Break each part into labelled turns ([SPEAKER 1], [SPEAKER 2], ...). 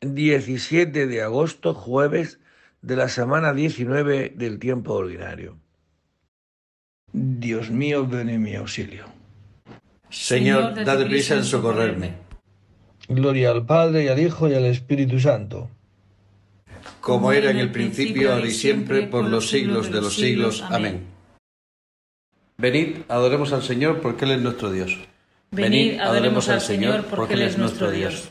[SPEAKER 1] 17 de agosto, jueves de la semana 19 del tiempo ordinario.
[SPEAKER 2] Dios mío, ven en mi auxilio.
[SPEAKER 3] Señor, dad prisa en socorrerme.
[SPEAKER 2] Gloria al Padre y al Hijo y al Espíritu Santo.
[SPEAKER 3] Como era en el principio, ahora y siempre, por los siglos de los siglos. Amén. Venid, adoremos al Señor porque Él es nuestro Dios.
[SPEAKER 4] Venid, adoremos al Señor porque Él es nuestro Dios.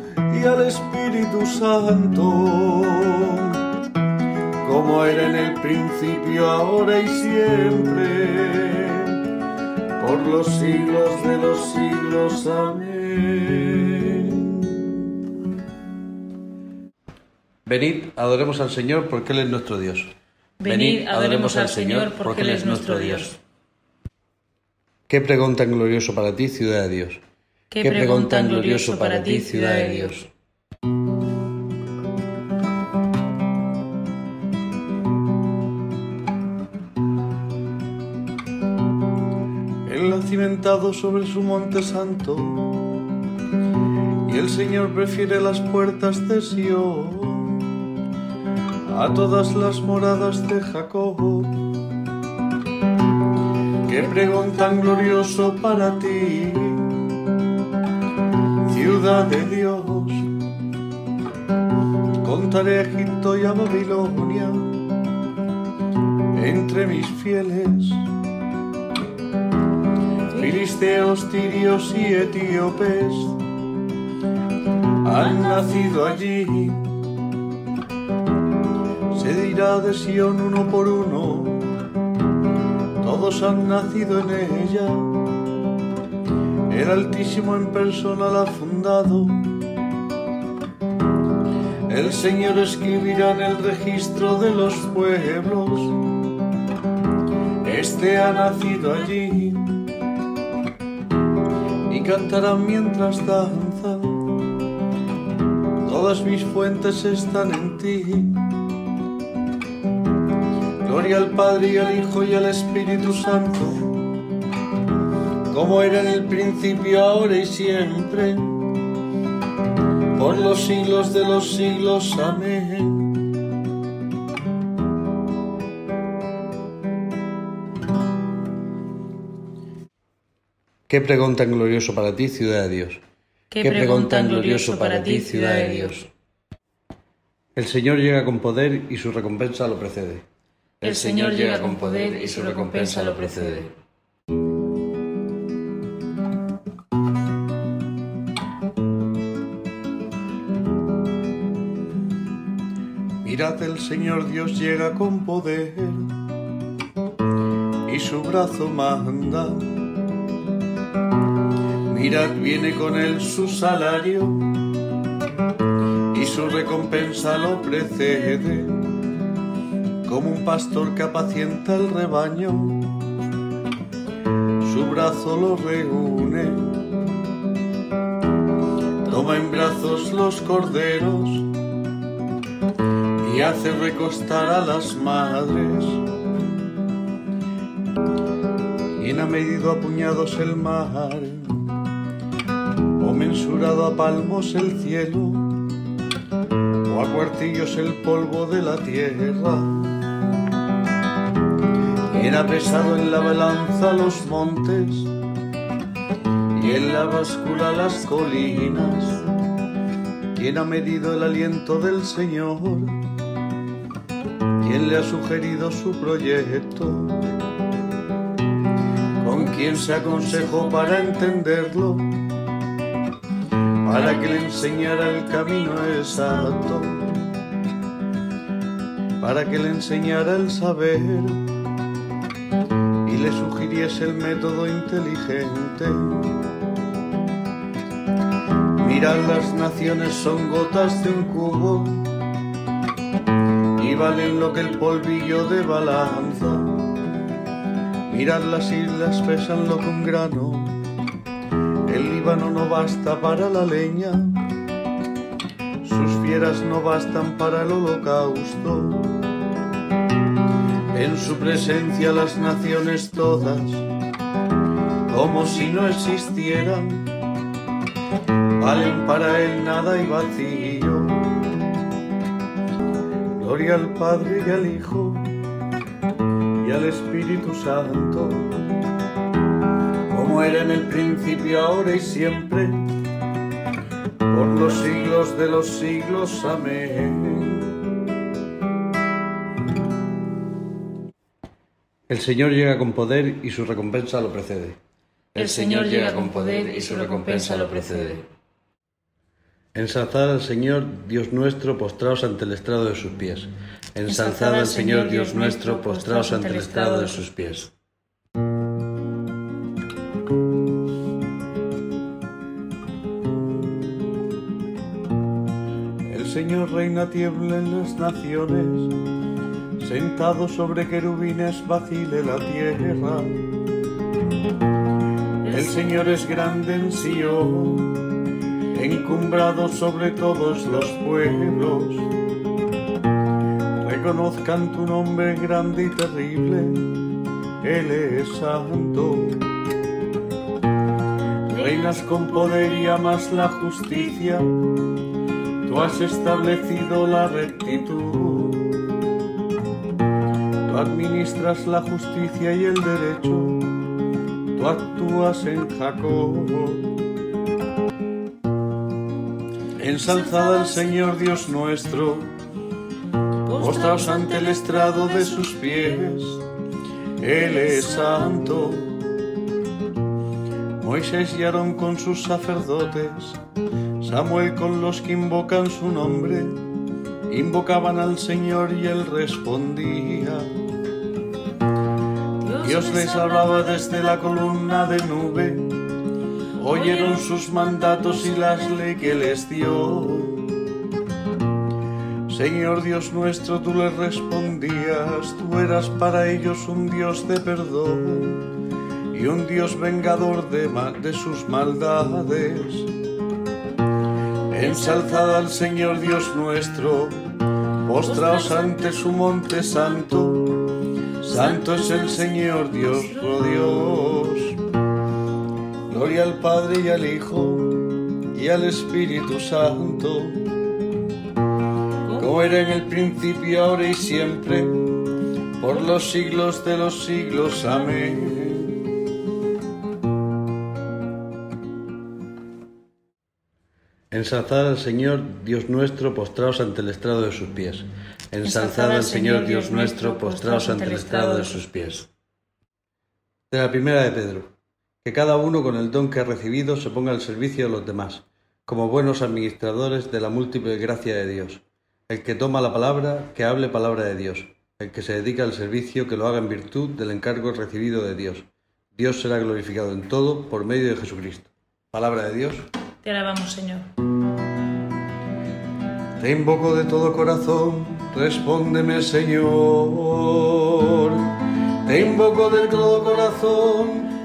[SPEAKER 5] y al Espíritu Santo, como era en el principio, ahora y siempre, por los siglos de los siglos. Amén.
[SPEAKER 3] Venid, adoremos al Señor porque Él es nuestro Dios.
[SPEAKER 4] Venid, adoremos al Señor porque Él es nuestro Dios.
[SPEAKER 3] Qué pregón tan glorioso para ti, ciudad de Dios.
[SPEAKER 4] Qué pregón tan glorioso para ti, ciudad de Dios.
[SPEAKER 5] Ha cimentado sobre su monte santo y el Señor prefiere las puertas de Sion a todas las moradas de Jacob. Qué pregón tan glorioso para ti, ciudad de Dios. Contaré Egipto y a Babilonia entre mis fieles. Filisteos, tirios y etíopes han nacido allí. Se dirá de Sion uno por uno, todos han nacido en ella. El Altísimo en persona la ha fundado. El Señor escribirá en el registro de los pueblos. Este ha nacido allí y cantarán mientras danzan. Todas mis fuentes están en ti. Gloria al Padre y al Hijo y al Espíritu Santo como era en el principio, ahora y siempre, por los siglos de los siglos. Amén.
[SPEAKER 3] Qué pregón tan glorioso para ti, ciudad de Dios.
[SPEAKER 4] Qué pregón tan glorioso para ti, ciudad de Dios.
[SPEAKER 3] El Señor llega con poder y su recompensa lo precede.
[SPEAKER 4] El Señor llega con poder y su recompensa lo precede.
[SPEAKER 5] El Señor Dios llega con poder y su brazo manda. Mirad, viene con él su salario y su recompensa lo precede, como un pastor que apacienta el rebaño, su brazo lo reúne, toma en brazos los corderos y hace recostar a las madres. ¿Quién ha medido a puñados el mar? ¿O mensurado a palmos el cielo? ¿O a cuartillos el polvo de la tierra? ¿Quién ha pesado en la balanza los montes? Y en la báscula las colinas. ¿Quién ha medido el aliento del Señor? ¿Quién le ha sugerido su proyecto? ¿Con quién se aconsejó para entenderlo? Para que le enseñara el camino exacto, para que le enseñara el saber y le sugiriese el método inteligente. Mirad, las naciones son gotas de un cubo valen lo que el polvillo de balanza. Mirad las islas pesan lo que un grano, el Líbano no basta para la leña, sus fieras no bastan para el holocausto. En su presencia las naciones todas, como si no existieran, valen para él nada y vacío. Gloria al Padre y al Hijo y al Espíritu Santo, como era en el principio, ahora y siempre, por los siglos de los siglos. Amén.
[SPEAKER 3] El Señor llega con poder y su recompensa lo precede.
[SPEAKER 4] El Señor llega con poder y su recompensa lo precede.
[SPEAKER 3] Ensalzad al Señor, Dios nuestro, postraos ante el estrado de sus pies. Ensalzad al Señor, Dios nuestro, postraos ante el estrado de sus pies.
[SPEAKER 5] El Señor reina tiembla en las naciones, sentado sobre querubines vacile la tierra. El Señor es grande en Sion, encumbrado sobre todos los pueblos. Reconozcan tu nombre grande y terrible, Él es santo. Reinas con poder y amas la justicia, tú has establecido la rectitud. Tú administras la justicia y el derecho, tú actúas en Jacob. Ensalzad al Señor Dios nuestro, postraos ante el estrado de sus pies, Él es santo. Moisés y Aarón con sus sacerdotes, Samuel con los que invocan su nombre, invocaban al Señor y él respondía. Dios les hablaba desde la columna de nube, oyeron sus mandatos y las leyes que les dio. Señor Dios nuestro, tú les respondías, tú eras para ellos un Dios de perdón y un Dios vengador de, sus maldades. Ensalzad al Señor Dios nuestro, postraos ante su monte santo. Santo es el Señor Dios, oh Dios. Al Padre y al Hijo y al Espíritu Santo, como era en el principio, ahora y siempre, por los siglos de los siglos. Amén.
[SPEAKER 3] Ensalzad al Señor, Dios nuestro, postraos ante el estrado de sus pies. Ensalzad al Señor, Dios nuestro, postraos ante el estrado de sus pies. De la primera de Pedro. Que cada uno con el don que ha recibido se ponga al servicio de los demás, como buenos administradores de la múltiple gracia de Dios. El que toma la palabra, que hable palabra de Dios. El que se dedica al servicio, que lo haga en virtud del encargo recibido de Dios. Dios será glorificado en todo por medio de Jesucristo. Palabra de Dios.
[SPEAKER 4] Te alabamos, Señor.
[SPEAKER 5] Te invoco de todo corazón, respóndeme, Señor. Te invoco de todo corazón,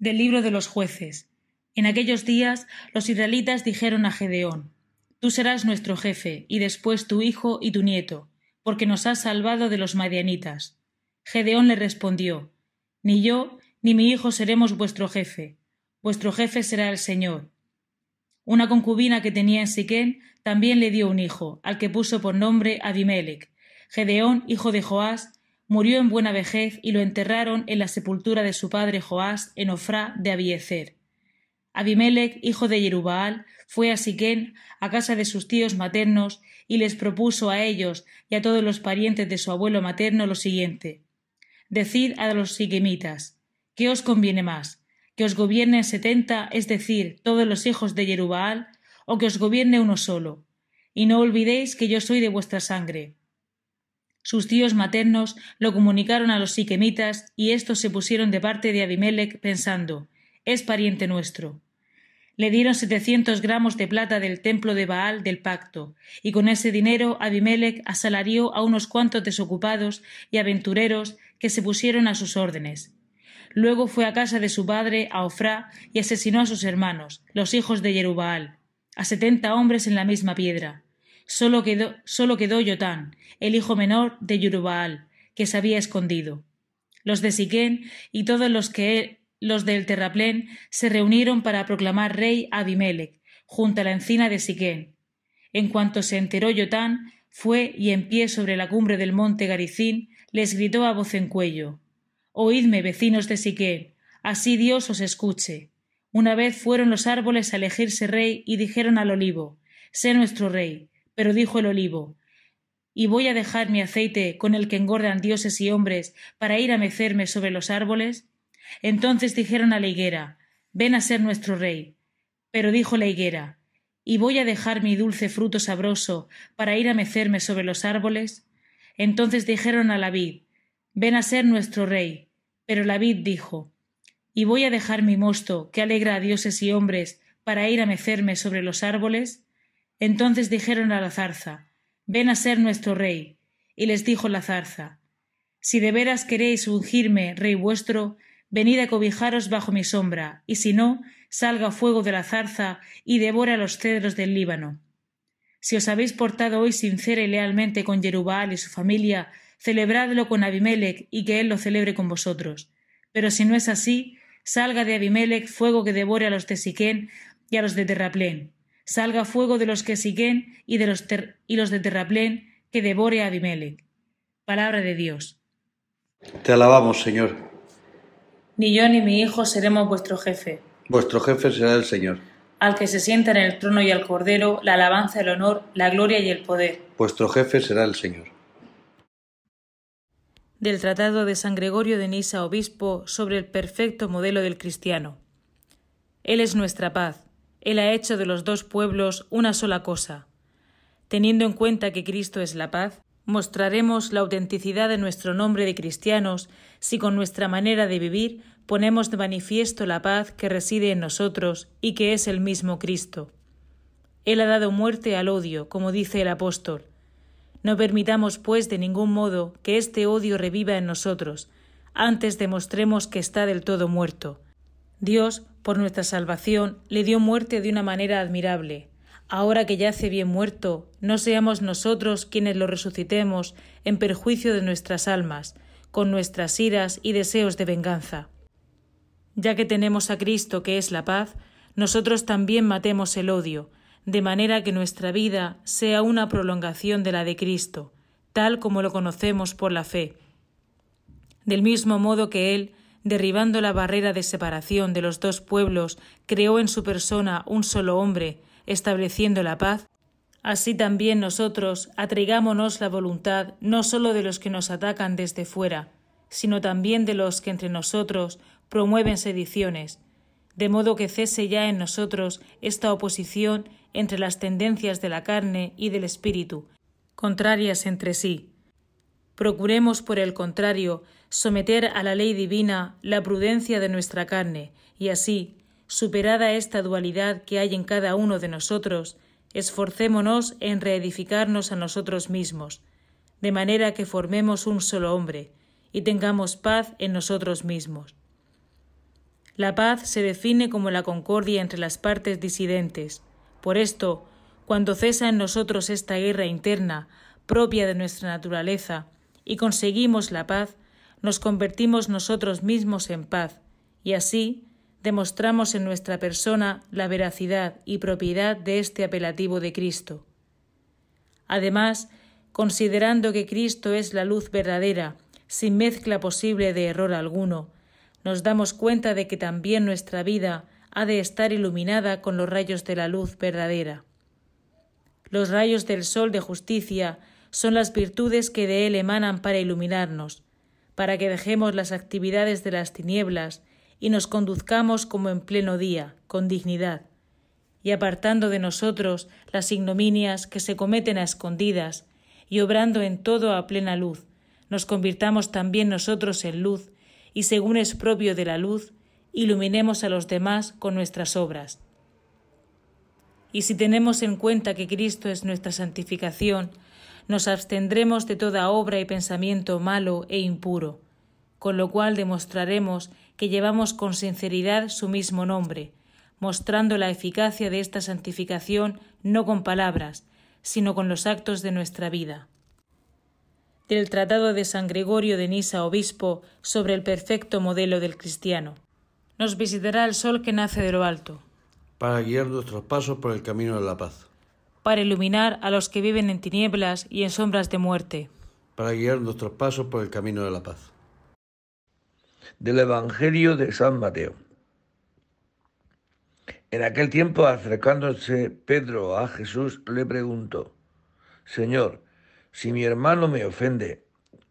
[SPEAKER 4] Del libro de los jueces. En aquellos días los israelitas dijeron a Gedeón, Tú serás nuestro jefe, y después tu hijo y tu nieto, porque nos has salvado de los madianitas. Gedeón le respondió, Ni yo ni mi hijo seremos vuestro jefe, vuestro jefe será el Señor. Una concubina que tenía en Siquén también le dio un hijo, al que puso por nombre Abimelech. Gedeón, hijo de Joás, murió en buena vejez y lo enterraron en la sepultura de su padre Joás en Ofrá de Abiezer. Abimelech, hijo de Jerubaal, fue a Siquén, a casa de sus tíos maternos, y les propuso a ellos y a todos los parientes de su abuelo materno lo siguiente Decid a los siquemitas ¿qué os conviene más? ¿que os gobiernen setenta, es decir, todos los hijos de Jerubaal, o que os gobierne uno solo? Y no olvidéis que yo soy de vuestra sangre. Sus tíos maternos lo comunicaron a los siquemitas y éstos se pusieron de parte de Abimelech pensando es pariente nuestro. Le dieron setecientos gramos de plata del templo de Baal del pacto, y con ese dinero Abimelech asalarió a unos cuantos desocupados y aventureros que se pusieron a sus órdenes. Luego fue a casa de su padre, a Ofrá, y asesinó a sus hermanos, los hijos de Jerubaal, a setenta hombres en la misma piedra. Solo quedó, solo quedó Yotán, el hijo menor de Yurubaal, que se había escondido. Los de Siquén y todos los que los del terraplén se reunieron para proclamar rey a Abimelech, junto a la encina de Siquén. En cuanto se enteró Yotán, fue y en pie sobre la cumbre del monte Garicín les gritó a voz en cuello Oídme, vecinos de Siquén, así Dios os escuche. Una vez fueron los árboles a elegirse rey y dijeron al olivo Sé nuestro rey. Pero dijo el olivo ¿Y voy a dejar mi aceite con el que engordan dioses y hombres para ir a mecerme sobre los árboles? Entonces dijeron a la higuera Ven a ser nuestro rey. Pero dijo la higuera ¿Y voy a dejar mi dulce fruto sabroso para ir a mecerme sobre los árboles? Entonces dijeron a la vid Ven a ser nuestro rey. Pero la vid dijo ¿Y voy a dejar mi mosto, que alegra a dioses y hombres, para ir a mecerme sobre los árboles? Entonces dijeron a la zarza Ven a ser nuestro rey. Y les dijo la zarza Si de veras queréis ungirme, rey vuestro, venid a cobijaros bajo mi sombra, y si no, salga fuego de la zarza y devore a los cedros del Líbano. Si os habéis portado hoy sincera y lealmente con Jerubal y su familia, celebradlo con Abimelech y que él lo celebre con vosotros. Pero si no es así, salga de Abimelech fuego que devore a los de Siquén y a los de Terraplén salga fuego de los que siguen y de los, y los de terraplén que devore a Abimelech. Palabra de Dios.
[SPEAKER 3] Te alabamos, Señor.
[SPEAKER 4] Ni yo ni mi hijo seremos vuestro jefe.
[SPEAKER 3] Vuestro jefe será el Señor.
[SPEAKER 4] Al que se sienta en el trono y al cordero, la alabanza, el honor, la gloria y el poder.
[SPEAKER 3] Vuestro jefe será el Señor.
[SPEAKER 4] Del Tratado de San Gregorio de Nisa, obispo, sobre el perfecto modelo del cristiano. Él es nuestra paz él ha hecho de los dos pueblos una sola cosa. Teniendo en cuenta que Cristo es la paz, mostraremos la autenticidad de nuestro nombre de cristianos si con nuestra manera de vivir ponemos de manifiesto la paz que reside en nosotros y que es el mismo Cristo. Él ha dado muerte al odio, como dice el apóstol. No permitamos, pues, de ningún modo que este odio reviva en nosotros, antes demostremos que está del todo muerto. Dios por nuestra salvación, le dio muerte de una manera admirable. Ahora que yace bien muerto, no seamos nosotros quienes lo resucitemos en perjuicio de nuestras almas, con nuestras iras y deseos de venganza. Ya que tenemos a Cristo que es la paz, nosotros también matemos el odio, de manera que nuestra vida sea una prolongación de la de Cristo, tal como lo conocemos por la fe. Del mismo modo que Él, derribando la barrera de separación de los dos pueblos, creó en su persona un solo hombre, estableciendo la paz, así también nosotros atraigámonos la voluntad no sólo de los que nos atacan desde fuera, sino también de los que entre nosotros promueven sediciones, de modo que cese ya en nosotros esta oposición entre las tendencias de la carne y del espíritu, contrarias entre sí. Procuremos, por el contrario, someter a la ley divina la prudencia de nuestra carne, y así, superada esta dualidad que hay en cada uno de nosotros, esforcémonos en reedificarnos a nosotros mismos, de manera que formemos un solo hombre, y tengamos paz en nosotros mismos. La paz se define como la concordia entre las partes disidentes. Por esto, cuando cesa en nosotros esta guerra interna, propia de nuestra naturaleza, y conseguimos la paz, nos convertimos nosotros mismos en paz, y así demostramos en nuestra persona la veracidad y propiedad de este apelativo de Cristo. Además, considerando que Cristo es la luz verdadera, sin mezcla posible de error alguno, nos damos cuenta de que también nuestra vida ha de estar iluminada con los rayos de la luz verdadera. Los rayos del sol de justicia son las virtudes que de él emanan para iluminarnos, para que dejemos las actividades de las tinieblas y nos conduzcamos como en pleno día, con dignidad, y apartando de nosotros las ignominias que se cometen a escondidas, y obrando en todo a plena luz, nos convirtamos también nosotros en luz, y según es propio de la luz, iluminemos a los demás con nuestras obras. Y si tenemos en cuenta que Cristo es nuestra santificación, nos abstendremos de toda obra y pensamiento malo e impuro, con lo cual demostraremos que llevamos con sinceridad su mismo nombre, mostrando la eficacia de esta santificación no con palabras, sino con los actos de nuestra vida. Del Tratado de San Gregorio de Nisa, obispo, sobre el perfecto modelo del cristiano. Nos visitará el sol que nace de lo alto.
[SPEAKER 3] Para guiar nuestros pasos por el camino de la paz.
[SPEAKER 4] Para iluminar a los que viven en tinieblas y en sombras de muerte.
[SPEAKER 3] Para guiar nuestros pasos por el camino de la paz
[SPEAKER 1] del Evangelio de San Mateo. En aquel tiempo, acercándose Pedro a Jesús, le preguntó, Señor, si mi hermano me ofende,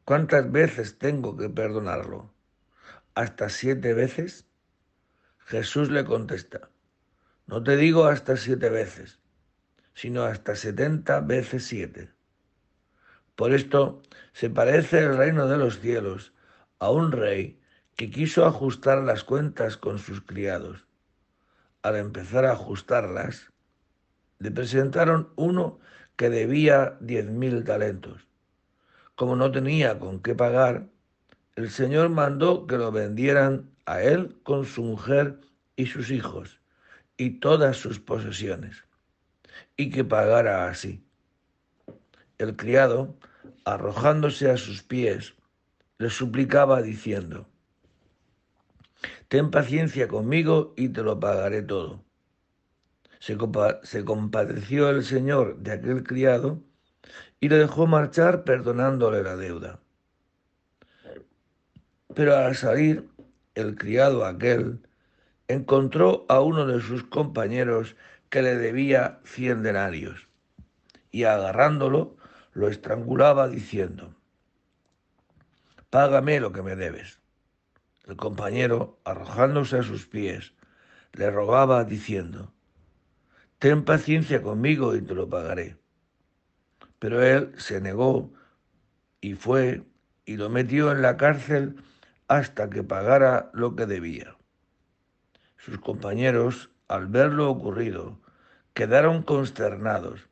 [SPEAKER 1] ¿cuántas veces tengo que perdonarlo? ¿Hasta siete veces? Jesús le contesta, no te digo hasta siete veces, sino hasta setenta veces siete. Por esto se parece el reino de los cielos a un rey que quiso ajustar las cuentas con sus criados. Al empezar a ajustarlas, le presentaron uno que debía diez mil talentos. Como no tenía con qué pagar, el Señor mandó que lo vendieran a él con su mujer y sus hijos y todas sus posesiones, y que pagara así. El criado, arrojándose a sus pies, le suplicaba diciendo, Ten paciencia conmigo y te lo pagaré todo. Se, compadeció el señor de aquel criado y le dejó marchar perdonándole la deuda. Pero al salir, el criado aquel encontró a uno de sus compañeros que le debía cien denarios y agarrándolo lo estrangulaba diciendo, Págame lo que me debes. El compañero, arrojándose a sus pies, le rogaba diciendo, Ten paciencia conmigo y te lo pagaré. Pero él se negó y fue y lo metió en la cárcel hasta que pagara lo que debía. Sus compañeros, al ver lo ocurrido, quedaron consternados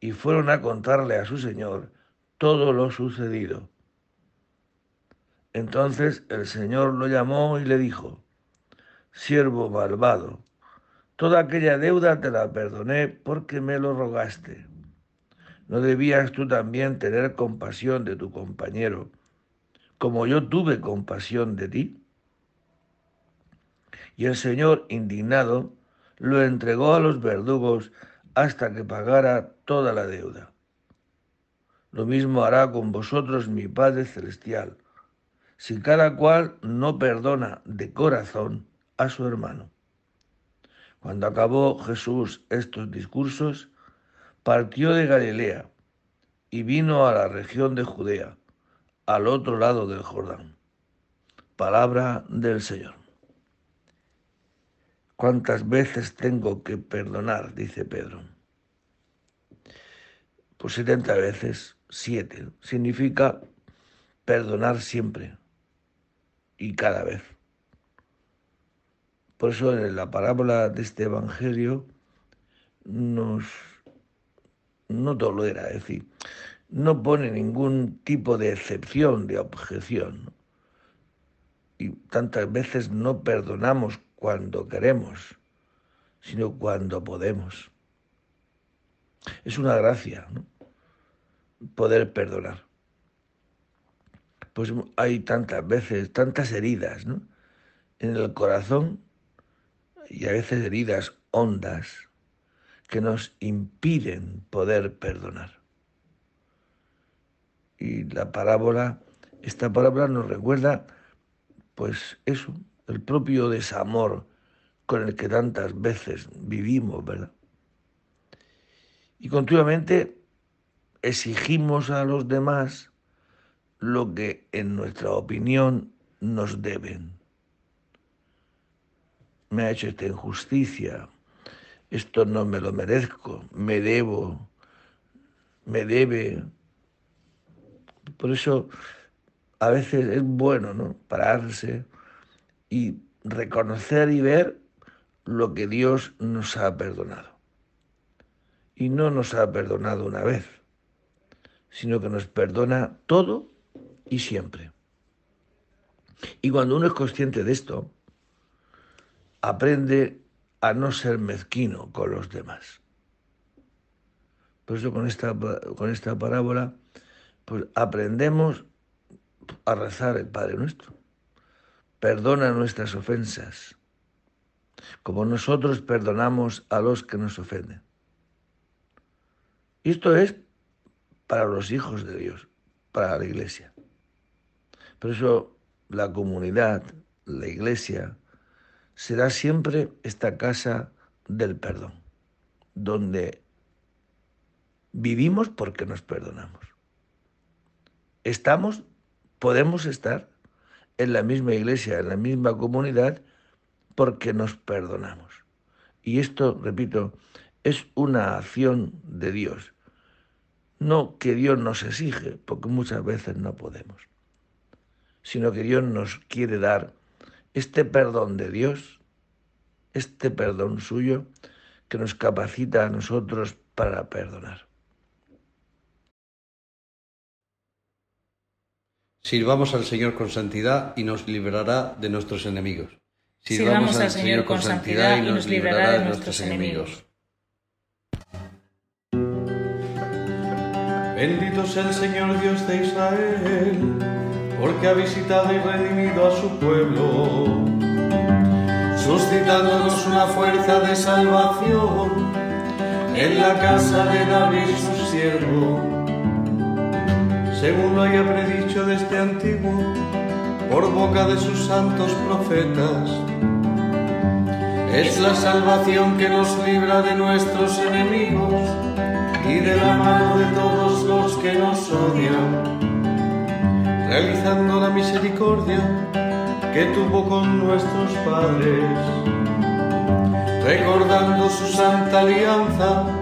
[SPEAKER 1] y fueron a contarle a su señor todo lo sucedido. Entonces el Señor lo llamó y le dijo, siervo malvado, toda aquella deuda te la perdoné porque me lo rogaste. ¿No debías tú también tener compasión de tu compañero, como yo tuve compasión de ti? Y el Señor, indignado, lo entregó a los verdugos hasta que pagara toda la deuda. Lo mismo hará con vosotros mi Padre Celestial, si cada cual no perdona de corazón a su hermano. Cuando acabó Jesús estos discursos, partió de Galilea y vino a la región de Judea, al otro lado del Jordán. Palabra del Señor. ¿Cuántas veces tengo que perdonar? dice Pedro. Pues setenta veces, siete. Significa perdonar siempre y cada vez. Por eso en la parábola de este Evangelio nos no tolera, es decir, no pone ningún tipo de excepción, de objeción. Y tantas veces no perdonamos cuando queremos, sino cuando podemos. Es una gracia ¿no? poder perdonar. Pues hay tantas veces, tantas heridas ¿no? en el corazón y a veces heridas hondas que nos impiden poder perdonar. Y la parábola, esta parábola nos recuerda, pues eso, el propio desamor con el que tantas veces vivimos, ¿verdad? Y continuamente exigimos a los demás lo que en nuestra opinión nos deben. Me ha hecho esta injusticia, esto no me lo merezco, me debo, me debe. Por eso a veces es bueno ¿no? pararse y reconocer y ver lo que Dios nos ha perdonado. Y no nos ha perdonado una vez, sino que nos perdona todo y siempre. Y cuando uno es consciente de esto, aprende a no ser mezquino con los demás. Por eso con esta, con esta parábola, pues aprendemos a rezar el Padre Nuestro perdona nuestras ofensas, como nosotros perdonamos a los que nos ofenden. Y esto es para los hijos de Dios, para la iglesia. Por eso la comunidad, la iglesia, será siempre esta casa del perdón, donde vivimos porque nos perdonamos. Estamos, podemos estar en la misma iglesia, en la misma comunidad, porque nos perdonamos. Y esto, repito, es una acción de Dios. No que Dios nos exige, porque muchas veces no podemos, sino que Dios nos quiere dar este perdón de Dios, este perdón suyo, que nos capacita a nosotros para perdonar.
[SPEAKER 3] Sirvamos al Señor con santidad y nos librará de nuestros enemigos.
[SPEAKER 4] Sirvamos al Señor con santidad y nos librará de nuestros enemigos.
[SPEAKER 5] Bendito sea el Señor Dios de Israel, porque ha visitado y redimido a su pueblo, suscitándonos una fuerza de salvación en la casa de David su siervo según lo haya predicho desde antiguo, por boca de sus santos profetas. Es la salvación que nos libra de nuestros enemigos y de la mano de todos los que nos odian, realizando la misericordia que tuvo con nuestros padres, recordando su santa alianza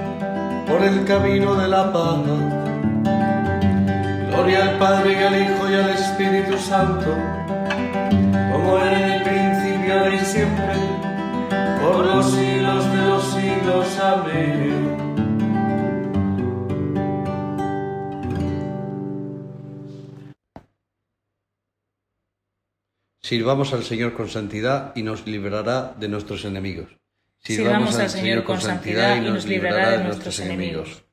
[SPEAKER 5] por el camino de la paz. Gloria al Padre y al Hijo y al Espíritu Santo, como era en el principio y siempre, por los siglos de los siglos. Amén.
[SPEAKER 3] Sirvamos al Señor con santidad y nos librará de nuestros enemigos.
[SPEAKER 4] Sirvamos al Señor con santidad y nos librará de nuestros enemigos.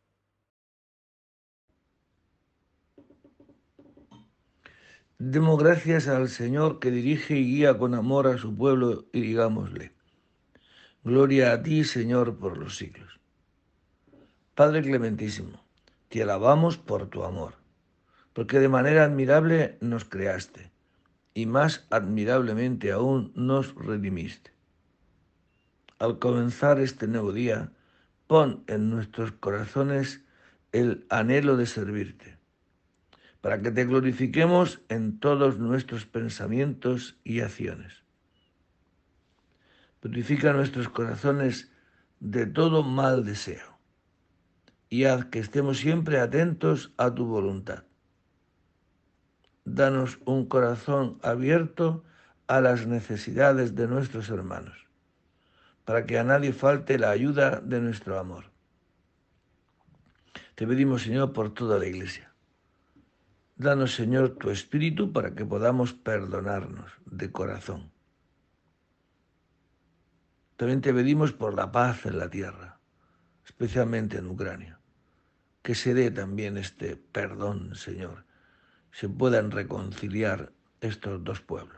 [SPEAKER 1] Demos gracias al Señor que dirige y guía con amor a su pueblo y digámosle, Gloria a ti, Señor, por los siglos. Padre clementísimo, te alabamos por tu amor, porque de manera admirable nos creaste y más admirablemente aún nos redimiste. Al comenzar este nuevo día, pon en nuestros corazones el anhelo de servirte para que te glorifiquemos en todos nuestros pensamientos y acciones. Purifica nuestros corazones de todo mal deseo y haz que estemos siempre atentos a tu voluntad. Danos un corazón abierto a las necesidades de nuestros hermanos, para que a nadie falte la ayuda de nuestro amor. Te pedimos, Señor, por toda la Iglesia Danos, Señor, tu espíritu para que podamos perdonarnos de corazón. También te pedimos por la paz en la tierra, especialmente en Ucrania. Que se dé también este perdón, Señor, se puedan reconciliar estos dos pueblos.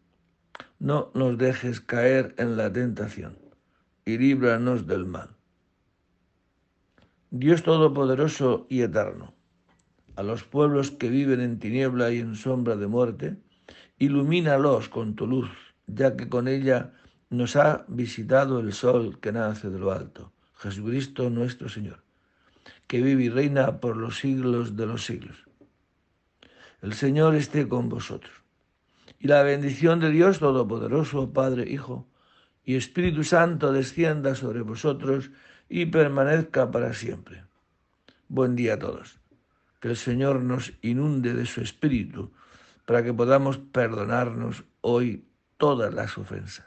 [SPEAKER 1] No nos dejes caer en la tentación y líbranos del mal. Dios Todopoderoso y Eterno a los pueblos que viven en tiniebla y en sombra de muerte, ilumínalos con tu luz, ya que con ella nos ha visitado el sol que nace de lo alto, Jesucristo nuestro Señor, que vive y reina por los siglos de los siglos. El Señor esté con vosotros. Y la bendición de Dios Todopoderoso, Padre, Hijo y Espíritu Santo descienda sobre vosotros y permanezca para siempre. Buen día a todos que el Señor nos inunde de su Espíritu para que podamos perdonarnos hoy todas las ofensas.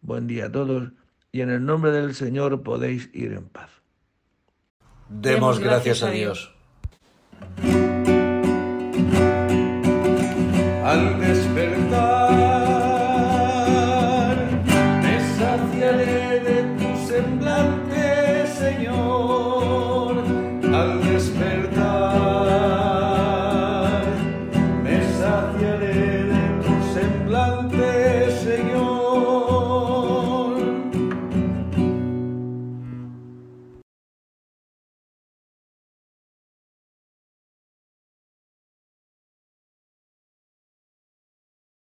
[SPEAKER 1] Buen día a todos y en el nombre del Señor podéis ir en paz.
[SPEAKER 3] Demos gracias a Dios.
[SPEAKER 5] al despertar.